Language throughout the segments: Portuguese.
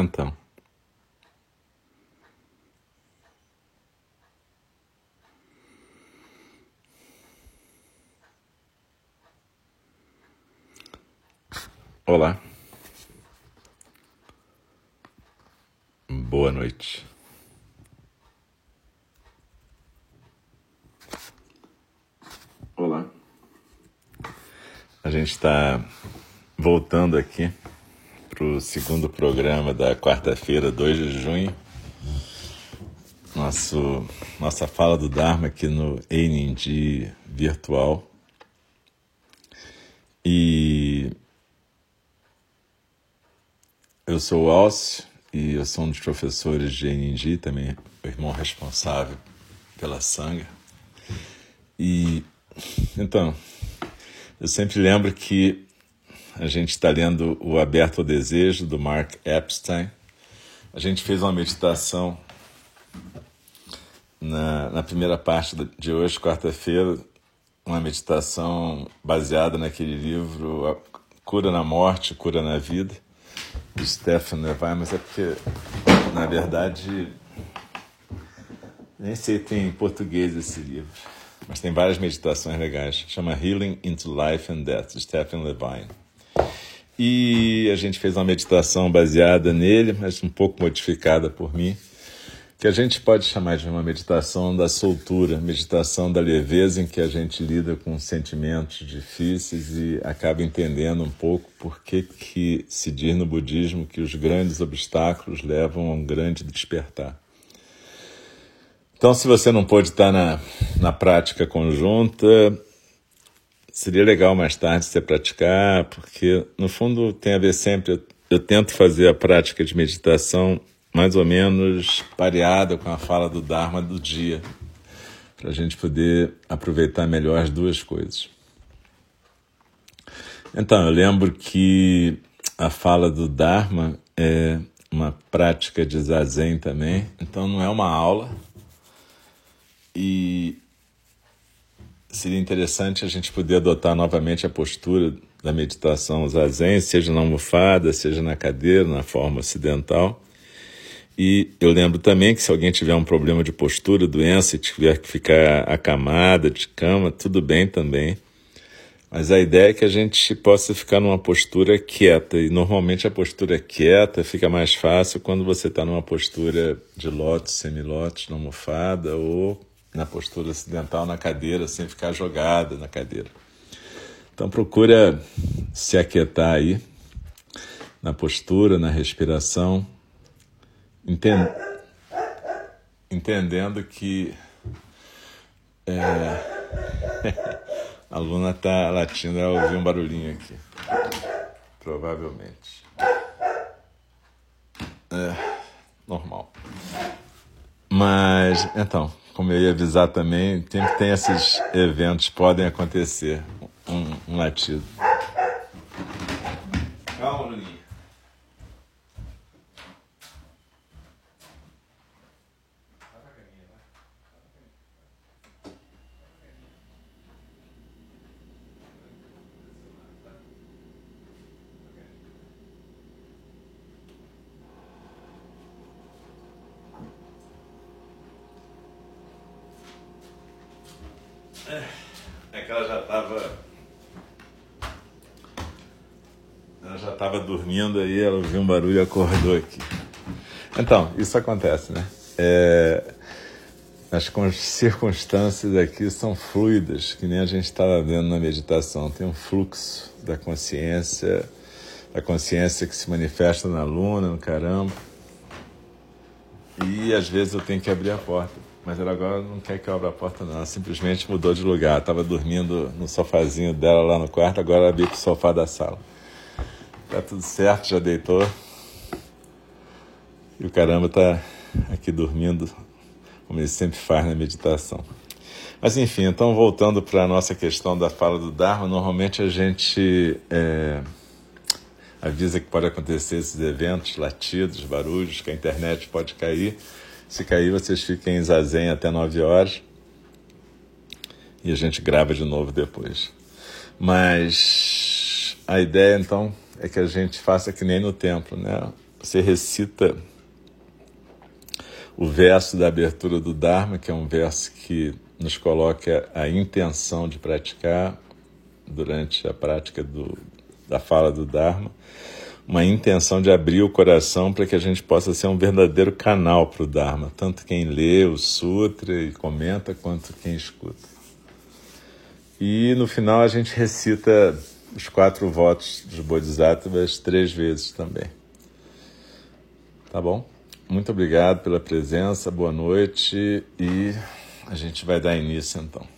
Então. Olá. Boa noite. Olá. A gente está voltando aqui para o segundo programa da quarta-feira, 2 de junho. Nosso, nossa fala do Dharma aqui no Einindi virtual. E eu sou o Alcio e eu sou um dos professores de Einindi, também o irmão responsável pela Sangha. E então, eu sempre lembro que a gente está lendo O Aberto ao Desejo, do Mark Epstein. A gente fez uma meditação na, na primeira parte de hoje, quarta-feira, uma meditação baseada naquele livro Cura na Morte, Cura na Vida, do Stephen Levi, mas é porque, na verdade, nem sei se tem em português esse livro, mas tem várias meditações legais. Chama Healing into Life and Death, Stephen Levine. E a gente fez uma meditação baseada nele, mas um pouco modificada por mim, que a gente pode chamar de uma meditação da soltura, meditação da leveza em que a gente lida com sentimentos difíceis e acaba entendendo um pouco por que, que se diz no budismo que os grandes obstáculos levam a um grande despertar. Então, se você não pôde estar na, na prática conjunta, seria legal mais tarde você praticar, porque no fundo tem a ver sempre. Eu, eu tento fazer a prática de meditação mais ou menos pareada com a fala do Dharma do dia, para a gente poder aproveitar melhor as duas coisas. Então, eu lembro que a fala do Dharma é uma prática de zazen também, então não é uma aula. E seria interessante a gente poder adotar novamente a postura da meditação zazen, seja na almofada, seja na cadeira, na forma ocidental. E eu lembro também que se alguém tiver um problema de postura, doença e tiver que ficar acamada de cama, tudo bem também. Mas a ideia é que a gente possa ficar numa postura quieta. E normalmente a postura quieta fica mais fácil quando você está numa postura de lótus, semilótus, na almofada ou na postura ocidental na cadeira, sem ficar jogada na cadeira. Então procura se aquietar aí na postura, na respiração, entend... entendendo que é... a Luna está latindo, ela ouviu um barulhinho aqui, provavelmente. É normal. Mas, então, como eu ia avisar também, sempre tem esses eventos, podem acontecer. Um, um latido. Calma, Luninha. É que ela já estava. Ela já estava dormindo aí, ela ouviu um barulho e acordou aqui. Então, isso acontece, né? É, as circunstâncias aqui são fluidas, que nem a gente estava vendo na meditação. Tem um fluxo da consciência, a consciência que se manifesta na luna, no caramba. E às vezes eu tenho que abrir a porta mas ela agora não quer que eu abra a porta, não. Ela simplesmente mudou de lugar. Estava dormindo no sofazinho dela lá no quarto, agora ela veio o sofá da sala. Tá tudo certo, já deitou. E o caramba tá aqui dormindo, como ele sempre faz na meditação. Mas enfim, então voltando para a nossa questão da fala do Dharma, normalmente a gente é, avisa que pode acontecer esses eventos, latidos, barulhos, que a internet pode cair. Se cair, vocês fiquem em zazen até 9 horas. E a gente grava de novo depois. Mas a ideia, então, é que a gente faça que nem no templo, né? você recita o verso da abertura do Dharma, que é um verso que nos coloca a intenção de praticar durante a prática do, da fala do Dharma, uma intenção de abrir o coração para que a gente possa ser um verdadeiro canal para o Dharma, tanto quem lê o Sutra e comenta, quanto quem escuta. E no final a gente recita os quatro votos dos Bodhisattvas três vezes também. Tá bom? Muito obrigado pela presença, boa noite e a gente vai dar início então.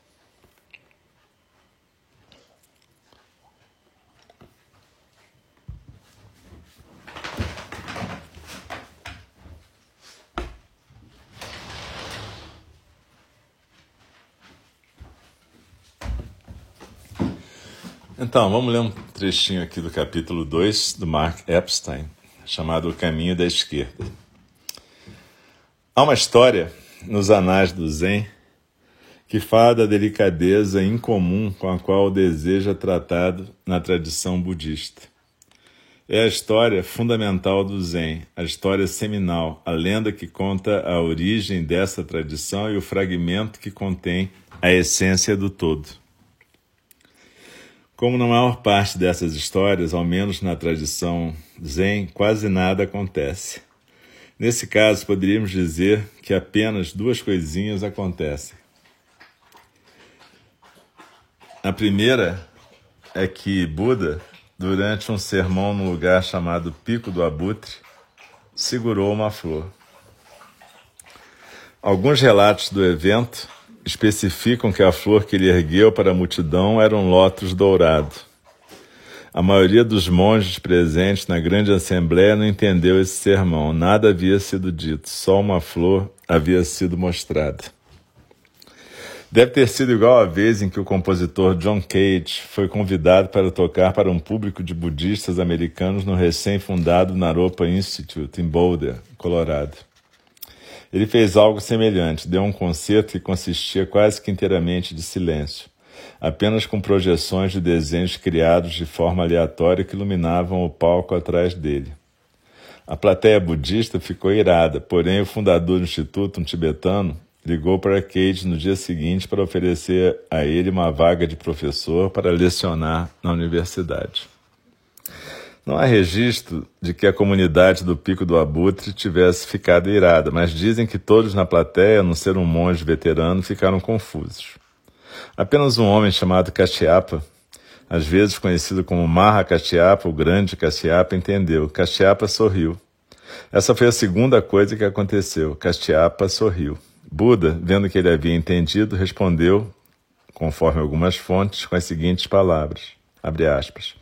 Então, vamos ler um trechinho aqui do capítulo 2 do Mark Epstein, chamado O Caminho da Esquerda. Há uma história nos anais do Zen que fala da delicadeza incomum com a qual o desejo é tratado na tradição budista. É a história fundamental do Zen, a história seminal, a lenda que conta a origem dessa tradição e o fragmento que contém a essência do todo. Como na maior parte dessas histórias, ao menos na tradição Zen, quase nada acontece. Nesse caso, poderíamos dizer que apenas duas coisinhas acontecem. A primeira é que Buda, durante um sermão no lugar chamado Pico do Abutre, segurou uma flor. Alguns relatos do evento especificam que a flor que ele ergueu para a multidão era um lótus dourado. A maioria dos monges presentes na grande assembleia não entendeu esse sermão. Nada havia sido dito, só uma flor havia sido mostrada. Deve ter sido igual a vez em que o compositor John Cage foi convidado para tocar para um público de budistas americanos no recém-fundado Naropa Institute, em Boulder, Colorado. Ele fez algo semelhante, deu um concerto que consistia quase que inteiramente de silêncio, apenas com projeções de desenhos criados de forma aleatória que iluminavam o palco atrás dele. A plateia budista ficou irada, porém o fundador do instituto, um tibetano, ligou para Cage no dia seguinte para oferecer a ele uma vaga de professor para lecionar na universidade. Não há registro de que a comunidade do Pico do Abutre tivesse ficado irada, mas dizem que todos na plateia, a não ser um monge veterano, ficaram confusos. Apenas um homem chamado Castiapa, às vezes conhecido como Maha Castiapa, o grande Castiapa, entendeu. Castiapa sorriu. Essa foi a segunda coisa que aconteceu. Castiapa sorriu. Buda, vendo que ele havia entendido, respondeu, conforme algumas fontes, com as seguintes palavras, abre aspas,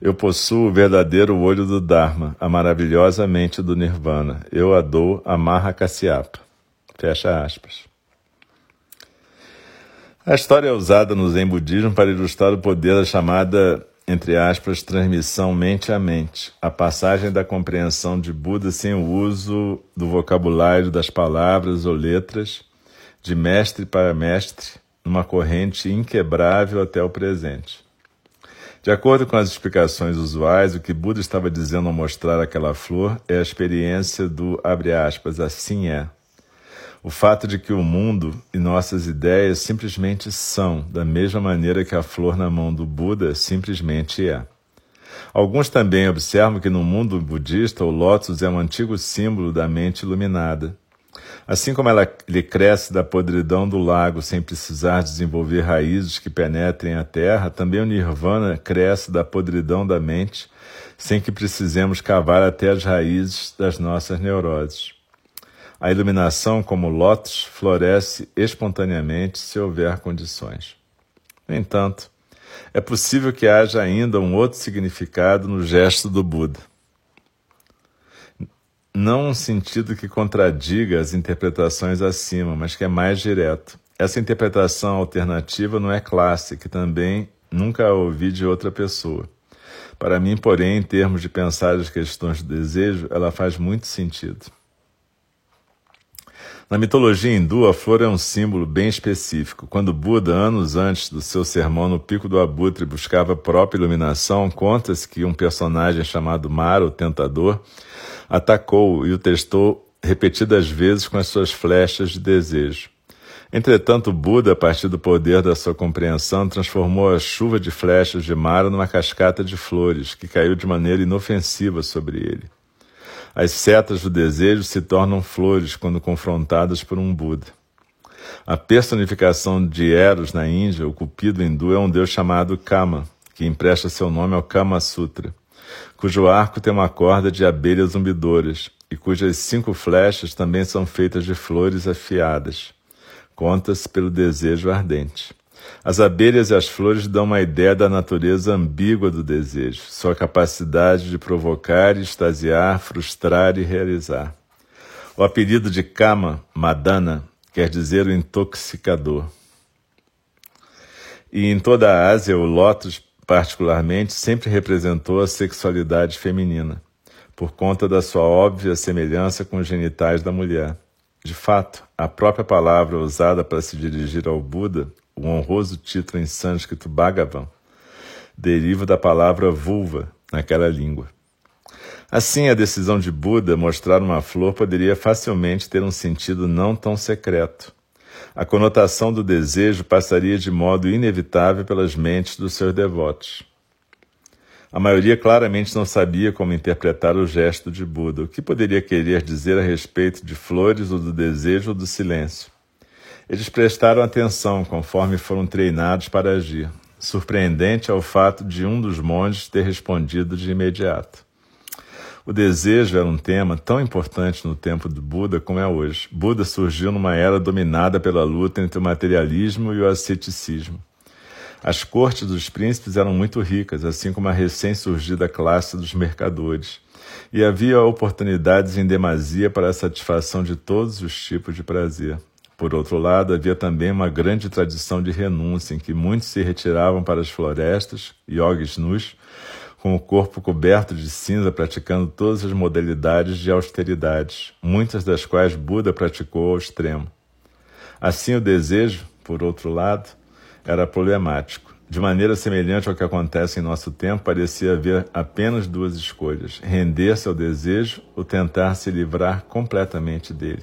eu possuo o verdadeiro olho do Dharma, a maravilhosa mente do Nirvana. Eu a dou a Kasyapa. Fecha aspas. A história é usada no Zen Budismo para ilustrar o poder da chamada, entre aspas, transmissão mente a mente, a passagem da compreensão de Buda sem o uso do vocabulário das palavras ou letras, de mestre para mestre, numa corrente inquebrável até o presente. De acordo com as explicações usuais, o que Buda estava dizendo ao mostrar aquela flor é a experiência do, abre aspas, assim é. O fato de que o mundo e nossas ideias simplesmente são, da mesma maneira que a flor na mão do Buda simplesmente é. Alguns também observam que no mundo budista o lótus é um antigo símbolo da mente iluminada. Assim como ela lhe cresce da podridão do lago sem precisar desenvolver raízes que penetrem a terra, também o nirvana cresce da podridão da mente sem que precisemos cavar até as raízes das nossas neuroses. A iluminação, como lótus, floresce espontaneamente se houver condições. No entanto, é possível que haja ainda um outro significado no gesto do Buda. Não um sentido que contradiga as interpretações acima, mas que é mais direto. Essa interpretação alternativa não é clássica e também nunca a ouvi de outra pessoa. Para mim, porém, em termos de pensar as questões do desejo, ela faz muito sentido. Na mitologia hindu, a flor é um símbolo bem específico. Quando Buda, anos antes do seu sermão no Pico do Abutre, buscava a própria iluminação, conta-se que um personagem chamado Mara, o Tentador, atacou e o testou repetidas vezes com as suas flechas de desejo. Entretanto, Buda, a partir do poder da sua compreensão, transformou a chuva de flechas de Mara numa cascata de flores, que caiu de maneira inofensiva sobre ele. As setas do desejo se tornam flores quando confrontadas por um Buda. A personificação de Eros na Índia, o cupido hindu, é um deus chamado Kama, que empresta seu nome ao Kama Sutra, cujo arco tem uma corda de abelhas zumbidoras e cujas cinco flechas também são feitas de flores afiadas. Contas pelo desejo ardente. As abelhas e as flores dão uma ideia da natureza ambígua do desejo, sua capacidade de provocar, extasiar, frustrar e realizar. O apelido de Kama, Madana, quer dizer o intoxicador. E em toda a Ásia, o Lótus, particularmente, sempre representou a sexualidade feminina, por conta da sua óbvia semelhança com os genitais da mulher. De fato, a própria palavra usada para se dirigir ao Buda o honroso título em sânscrito Bhagavan deriva da palavra vulva naquela língua. Assim, a decisão de Buda mostrar uma flor poderia facilmente ter um sentido não tão secreto. A conotação do desejo passaria de modo inevitável pelas mentes dos seus devotos. A maioria claramente não sabia como interpretar o gesto de Buda, o que poderia querer dizer a respeito de flores ou do desejo ou do silêncio. Eles prestaram atenção conforme foram treinados para agir. Surpreendente é o fato de um dos monges ter respondido de imediato. O desejo era um tema tão importante no tempo do Buda como é hoje. Buda surgiu numa era dominada pela luta entre o materialismo e o asceticismo. As cortes dos príncipes eram muito ricas, assim como a recém-surgida classe dos mercadores, e havia oportunidades em demasia para a satisfação de todos os tipos de prazer. Por outro lado, havia também uma grande tradição de renúncia, em que muitos se retiravam para as florestas, yogis nus, com o corpo coberto de cinza, praticando todas as modalidades de austeridade, muitas das quais Buda praticou ao extremo. Assim, o desejo, por outro lado, era problemático. De maneira semelhante ao que acontece em nosso tempo, parecia haver apenas duas escolhas: render-se ao desejo ou tentar se livrar completamente dele.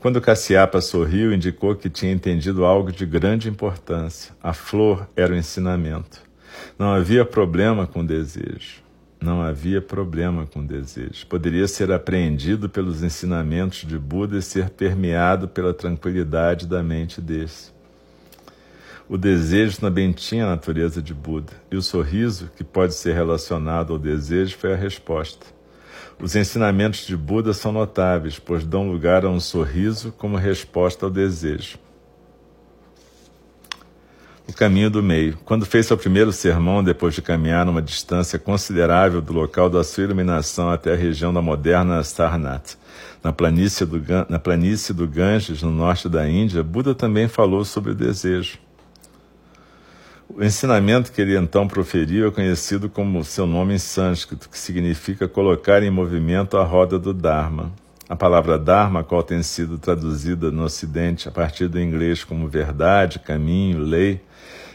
Quando Cassiapa sorriu, indicou que tinha entendido algo de grande importância. A flor era o ensinamento. Não havia problema com desejo. Não havia problema com desejo. Poderia ser apreendido pelos ensinamentos de Buda e ser permeado pela tranquilidade da mente desse. O desejo também tinha a natureza de Buda, e o sorriso, que pode ser relacionado ao desejo, foi a resposta. Os ensinamentos de Buda são notáveis, pois dão lugar a um sorriso como resposta ao desejo. O caminho do meio. Quando fez seu primeiro sermão, depois de caminhar uma distância considerável do local da sua iluminação até a região da moderna Sarnath, na planície do, na planície do Ganges, no norte da Índia, Buda também falou sobre o desejo. O ensinamento que ele então proferiu é conhecido como seu nome em sânscrito, que significa colocar em movimento a roda do Dharma. A palavra Dharma, qual tem sido traduzida no Ocidente a partir do inglês como verdade, caminho, lei,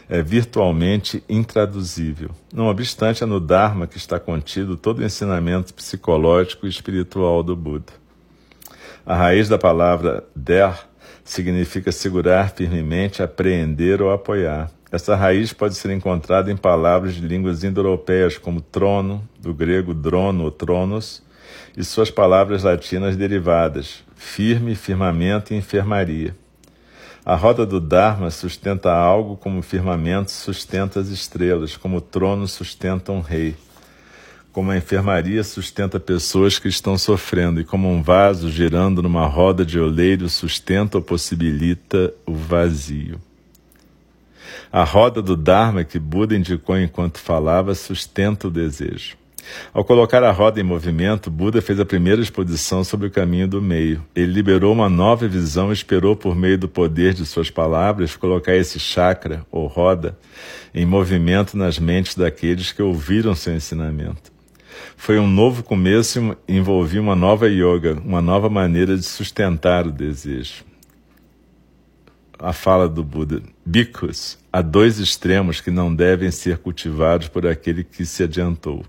é virtualmente intraduzível. Não obstante, é no Dharma que está contido todo o ensinamento psicológico e espiritual do Buda. A raiz da palavra der significa segurar firmemente, apreender ou apoiar. Essa raiz pode ser encontrada em palavras de línguas indo-europeias como trono, do grego drono ou tronos, e suas palavras latinas derivadas, firme, firmamento e enfermaria. A roda do Dharma sustenta algo como o firmamento sustenta as estrelas, como o trono sustenta um rei, como a enfermaria sustenta pessoas que estão sofrendo e como um vaso girando numa roda de oleiro sustenta ou possibilita o vazio. A roda do Dharma que Buda indicou enquanto falava sustenta o desejo. Ao colocar a roda em movimento, Buda fez a primeira exposição sobre o caminho do meio. Ele liberou uma nova visão e esperou, por meio do poder de suas palavras, colocar esse chakra, ou roda, em movimento nas mentes daqueles que ouviram seu ensinamento. Foi um novo começo e envolvia uma nova yoga, uma nova maneira de sustentar o desejo. A fala do Buda: Bicos, há dois extremos que não devem ser cultivados por aquele que se adiantou.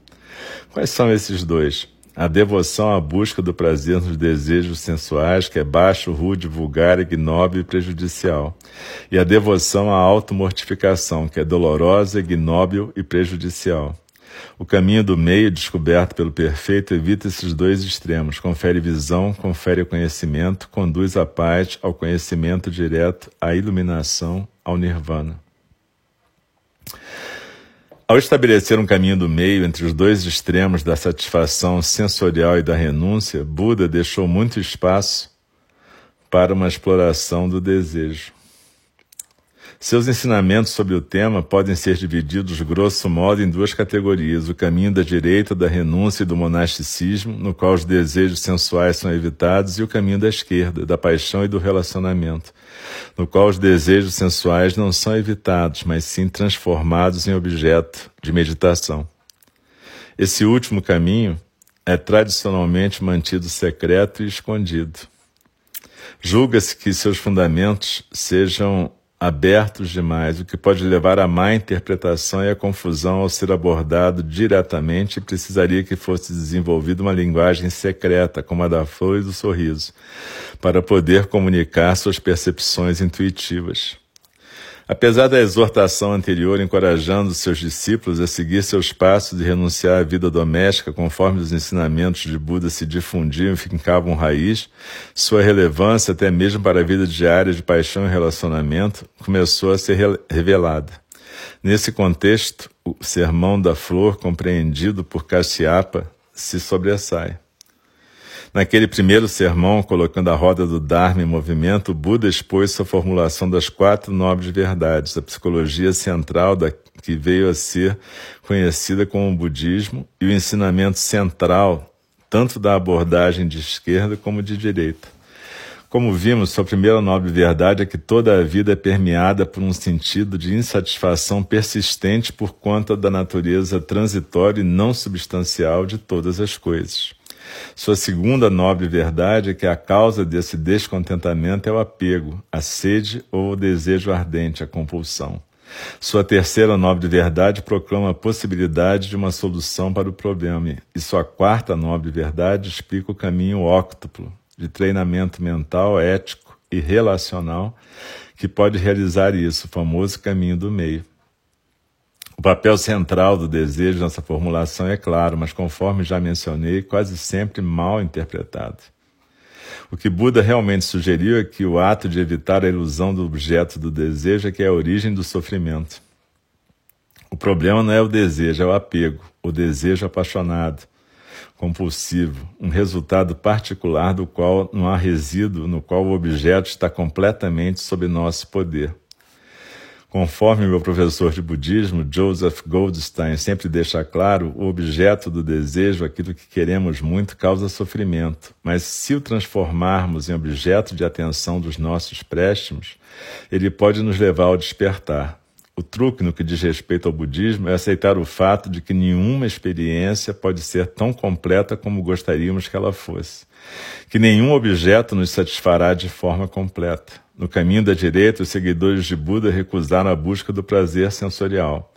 Quais são esses dois? A devoção à busca do prazer nos desejos sensuais, que é baixo, rude, vulgar, ignóbil e prejudicial. E a devoção à automortificação, que é dolorosa, ignóbil e prejudicial. O caminho do meio, descoberto pelo perfeito, evita esses dois extremos, confere visão, confere conhecimento, conduz a paz, ao conhecimento direto, à iluminação, ao nirvana. Ao estabelecer um caminho do meio entre os dois extremos da satisfação sensorial e da renúncia, Buda deixou muito espaço para uma exploração do desejo. Seus ensinamentos sobre o tema podem ser divididos, grosso modo, em duas categorias: o caminho da direita, da renúncia e do monasticismo, no qual os desejos sensuais são evitados, e o caminho da esquerda, da paixão e do relacionamento, no qual os desejos sensuais não são evitados, mas sim transformados em objeto de meditação. Esse último caminho é tradicionalmente mantido secreto e escondido. Julga-se que seus fundamentos sejam abertos demais, o que pode levar à má interpretação e à confusão ao ser abordado diretamente precisaria que fosse desenvolvida uma linguagem secreta, como a da flor e do sorriso, para poder comunicar suas percepções intuitivas. Apesar da exortação anterior encorajando seus discípulos a seguir seus passos e renunciar à vida doméstica conforme os ensinamentos de Buda se difundiam e ficavam raiz, sua relevância, até mesmo para a vida diária de paixão e relacionamento, começou a ser revelada. Nesse contexto, o sermão da flor, compreendido por Kashyapa, se sobressai. Naquele primeiro sermão, colocando a roda do Dharma em movimento, o Buda expôs sua formulação das quatro nobres verdades, a psicologia central da que veio a ser conhecida como o budismo e o ensinamento central tanto da abordagem de esquerda como de direita. Como vimos, sua primeira nobre verdade é que toda a vida é permeada por um sentido de insatisfação persistente por conta da natureza transitória e não substancial de todas as coisas. Sua segunda nobre verdade é que a causa desse descontentamento é o apego, a sede ou o desejo ardente, a compulsão. Sua terceira nobre verdade proclama a possibilidade de uma solução para o problema, e sua quarta nobre verdade explica o caminho óctuplo de treinamento mental, ético e relacional que pode realizar isso, o famoso caminho do meio. O papel central do desejo nessa formulação é claro, mas conforme já mencionei, quase sempre mal interpretado. O que Buda realmente sugeriu é que o ato de evitar a ilusão do objeto do desejo é que é a origem do sofrimento. O problema não é o desejo, é o apego, o desejo apaixonado, compulsivo, um resultado particular do qual não há resíduo no qual o objeto está completamente sob nosso poder. Conforme meu professor de budismo, Joseph Goldstein, sempre deixa claro, o objeto do desejo, aquilo que queremos muito, causa sofrimento. Mas se o transformarmos em objeto de atenção dos nossos préstimos, ele pode nos levar ao despertar. O truque no que diz respeito ao budismo é aceitar o fato de que nenhuma experiência pode ser tão completa como gostaríamos que ela fosse, que nenhum objeto nos satisfará de forma completa. No caminho da direita, os seguidores de Buda recusaram a busca do prazer sensorial.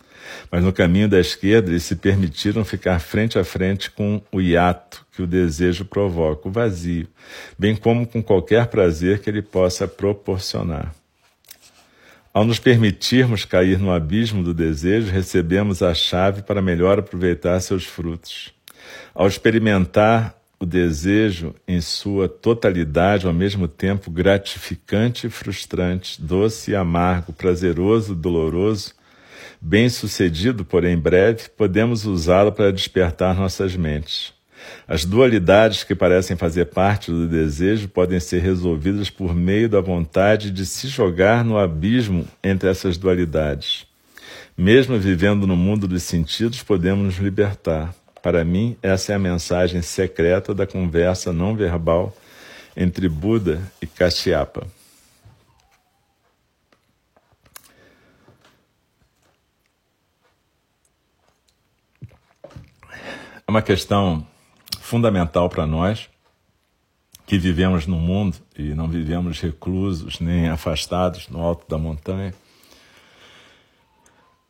Mas no caminho da esquerda, eles se permitiram ficar frente a frente com o hiato que o desejo provoca, o vazio, bem como com qualquer prazer que ele possa proporcionar. Ao nos permitirmos cair no abismo do desejo, recebemos a chave para melhor aproveitar seus frutos. Ao experimentar o desejo em sua totalidade, ao mesmo tempo gratificante e frustrante, doce e amargo, prazeroso e doloroso, bem-sucedido, porém breve, podemos usá-lo para despertar nossas mentes. As dualidades que parecem fazer parte do desejo podem ser resolvidas por meio da vontade de se jogar no abismo entre essas dualidades. Mesmo vivendo no mundo dos sentidos, podemos nos libertar. Para mim, essa é a mensagem secreta da conversa não verbal entre Buda e Kashyapa. É uma questão fundamental para nós que vivemos no mundo e não vivemos reclusos nem afastados no alto da montanha.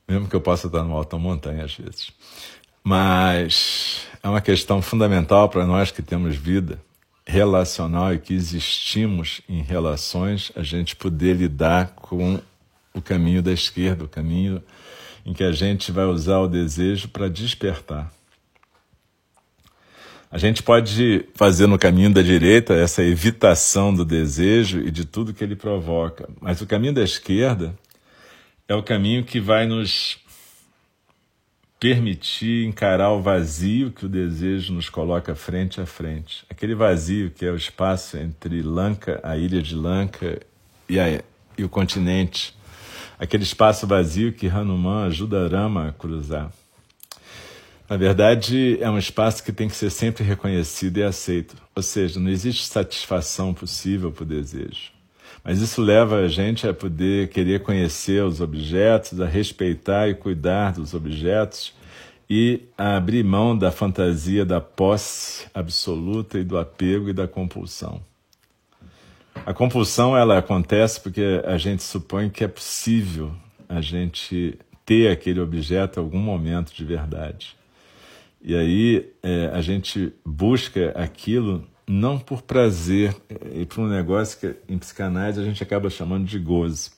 Mesmo que eu possa estar no alto da montanha às vezes. Mas é uma questão fundamental para nós que temos vida relacional e que existimos em relações, a gente poder lidar com o caminho da esquerda, o caminho em que a gente vai usar o desejo para despertar. A gente pode fazer no caminho da direita essa evitação do desejo e de tudo que ele provoca, mas o caminho da esquerda é o caminho que vai nos permitir encarar o vazio que o desejo nos coloca frente a frente. Aquele vazio que é o espaço entre Lanka, a ilha de Lanka e, a, e o continente. Aquele espaço vazio que Hanuman ajuda Rama a cruzar. Na verdade, é um espaço que tem que ser sempre reconhecido e aceito. Ou seja, não existe satisfação possível para o desejo. Mas isso leva a gente a poder querer conhecer os objetos, a respeitar e cuidar dos objetos e a abrir mão da fantasia da posse absoluta e do apego e da compulsão. A compulsão ela acontece porque a gente supõe que é possível a gente ter aquele objeto em algum momento de verdade. E aí é, a gente busca aquilo não por prazer, e por um negócio que em psicanálise a gente acaba chamando de gozo.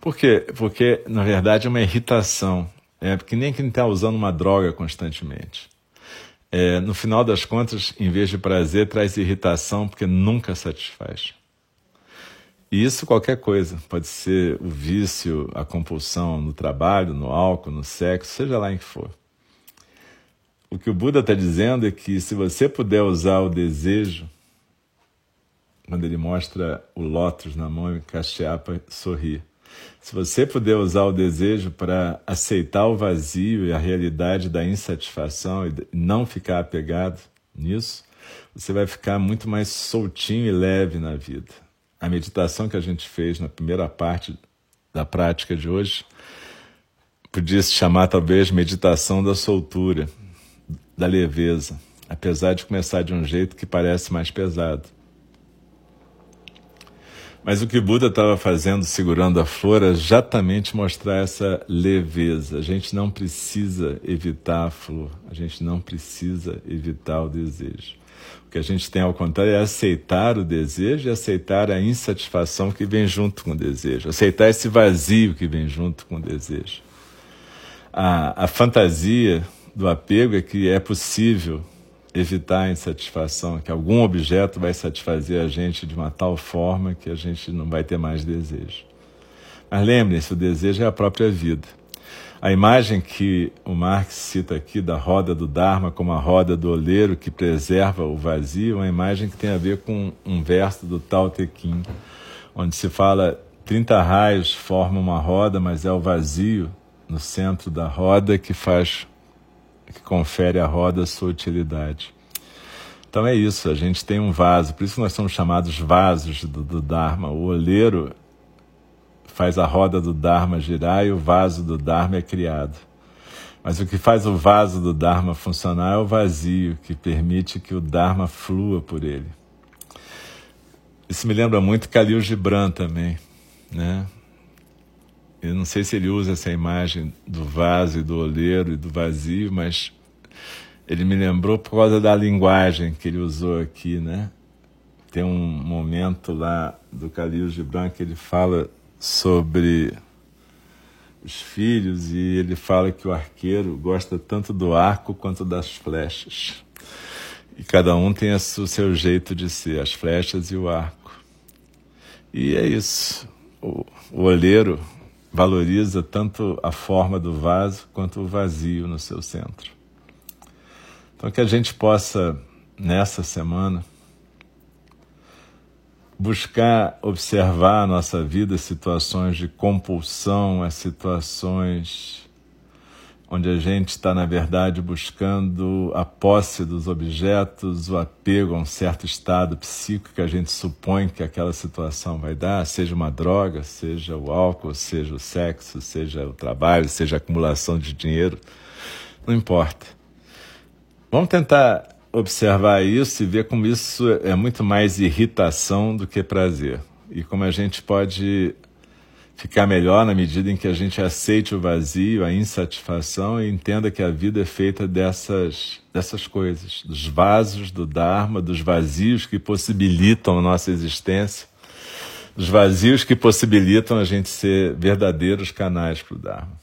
Por quê? Porque, na verdade, é uma irritação. É porque nem quem está usando uma droga constantemente. É, no final das contas, em vez de prazer, traz irritação porque nunca satisfaz. E isso qualquer coisa, pode ser o vício, a compulsão no trabalho, no álcool, no sexo, seja lá em que for. O que o Buda está dizendo é que se você puder usar o desejo, quando ele mostra o lótus na mão e Kashyapa sorri. Se você puder usar o desejo para aceitar o vazio e a realidade da insatisfação e não ficar apegado nisso, você vai ficar muito mais soltinho e leve na vida. A meditação que a gente fez na primeira parte da prática de hoje podia se chamar talvez meditação da soltura da leveza, apesar de começar de um jeito que parece mais pesado. Mas o que Buda estava fazendo segurando a flor é exatamente mostrar essa leveza. A gente não precisa evitar a flor, a gente não precisa evitar o desejo. O que a gente tem ao contrário é aceitar o desejo e aceitar a insatisfação que vem junto com o desejo, aceitar esse vazio que vem junto com o desejo. A, a fantasia do apego é que é possível evitar a insatisfação, que algum objeto vai satisfazer a gente de uma tal forma que a gente não vai ter mais desejo. Mas lembrem-se, o desejo é a própria vida. A imagem que o Marx cita aqui da roda do Dharma como a roda do oleiro que preserva o vazio, é uma imagem que tem a ver com um verso do Tao Te Ching, onde se fala 30 raios formam uma roda, mas é o vazio no centro da roda que faz que confere à roda sua utilidade. Então é isso, a gente tem um vaso, por isso nós somos chamados vasos do, do Dharma. O oleiro faz a roda do Dharma girar e o vaso do Dharma é criado. Mas o que faz o vaso do Dharma funcionar é o vazio, que permite que o Dharma flua por ele. Isso me lembra muito Khalil Gibran também, né? Eu não sei se ele usa essa imagem do vaso e do oleiro e do vazio, mas ele me lembrou por causa da linguagem que ele usou aqui, né? Tem um momento lá do Khalil Gibran que ele fala sobre os filhos e ele fala que o arqueiro gosta tanto do arco quanto das flechas. E cada um tem o seu jeito de ser, as flechas e o arco. E é isso. O, o olheiro valoriza tanto a forma do vaso quanto o vazio no seu centro. Então, que a gente possa, nessa semana, buscar observar a nossa vida, situações de compulsão, as situações onde a gente está, na verdade, buscando a posse dos objetos, o apego a um certo estado psíquico que a gente supõe que aquela situação vai dar, seja uma droga, seja o álcool, seja o sexo, seja o trabalho, seja a acumulação de dinheiro, não importa. Vamos tentar observar isso e ver como isso é muito mais irritação do que prazer. E como a gente pode ficar melhor na medida em que a gente aceite o vazio, a insatisfação e entenda que a vida é feita dessas, dessas coisas, dos vasos do Dharma, dos vazios que possibilitam a nossa existência, dos vazios que possibilitam a gente ser verdadeiros canais para o Dharma.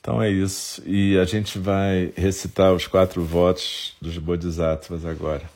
Então é isso. E a gente vai recitar os quatro votos dos Bodhisattvas agora.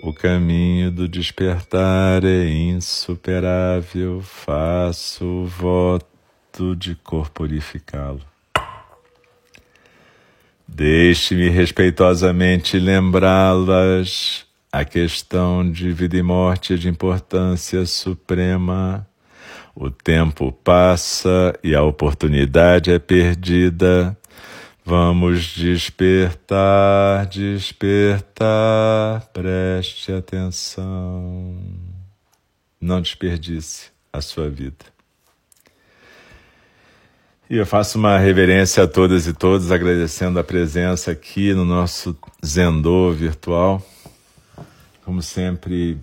O caminho do despertar é insuperável, faço o voto de corporificá-lo. Deixe-me respeitosamente lembrá-las. A questão de vida e morte é de importância suprema. O tempo passa e a oportunidade é perdida. Vamos despertar, despertar, preste atenção. Não desperdice a sua vida. E eu faço uma reverência a todas e todos, agradecendo a presença aqui no nosso Zendô virtual. Como sempre,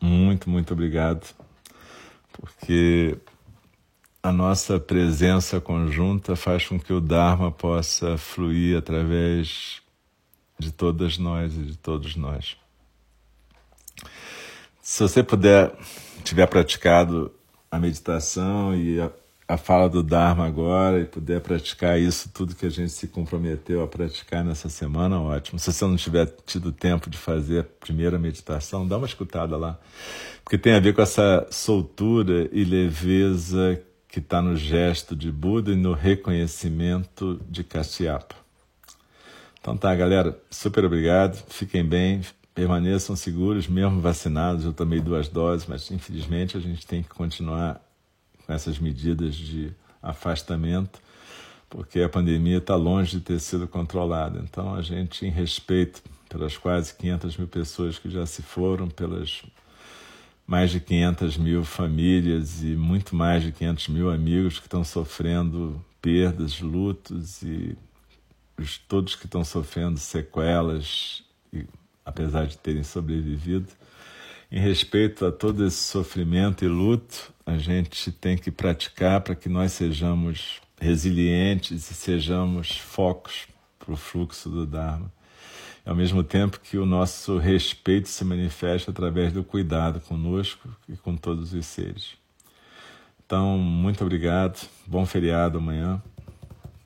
muito, muito obrigado, porque a nossa presença conjunta faz com que o Dharma possa fluir através de todas nós e de todos nós. Se você puder, tiver praticado a meditação e a, a fala do Dharma agora e puder praticar isso, tudo que a gente se comprometeu a praticar nessa semana, ótimo. Se você não tiver tido tempo de fazer a primeira meditação, dá uma escutada lá, porque tem a ver com essa soltura e leveza que está no gesto de Buda e no reconhecimento de Kasyapa. Então tá, galera, super obrigado, fiquem bem, permaneçam seguros, mesmo vacinados. Eu tomei duas doses, mas infelizmente a gente tem que continuar com essas medidas de afastamento, porque a pandemia está longe de ter sido controlada. Então, a gente, em respeito pelas quase 500 mil pessoas que já se foram, pelas mais de 500 mil famílias e muito mais de 500 mil amigos que estão sofrendo perdas, lutos e os, todos que estão sofrendo sequelas, e, apesar de terem sobrevivido. Em respeito a todo esse sofrimento e luto, a gente tem que praticar para que nós sejamos resilientes e sejamos focos para o fluxo do Dharma ao mesmo tempo que o nosso respeito se manifesta através do cuidado conosco e com todos os seres. Então, muito obrigado. Bom feriado amanhã.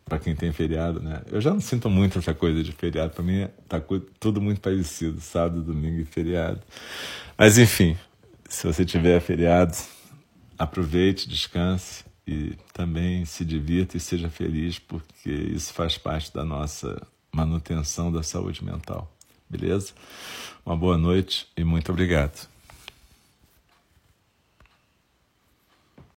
Para quem tem feriado, né? Eu já não sinto muito essa coisa de feriado. Para mim, tá tudo muito parecido: sábado, domingo e feriado. Mas, enfim, se você tiver feriado, aproveite, descanse e também se divirta e seja feliz, porque isso faz parte da nossa manutenção da saúde mental. Beleza? Uma boa noite e muito obrigado.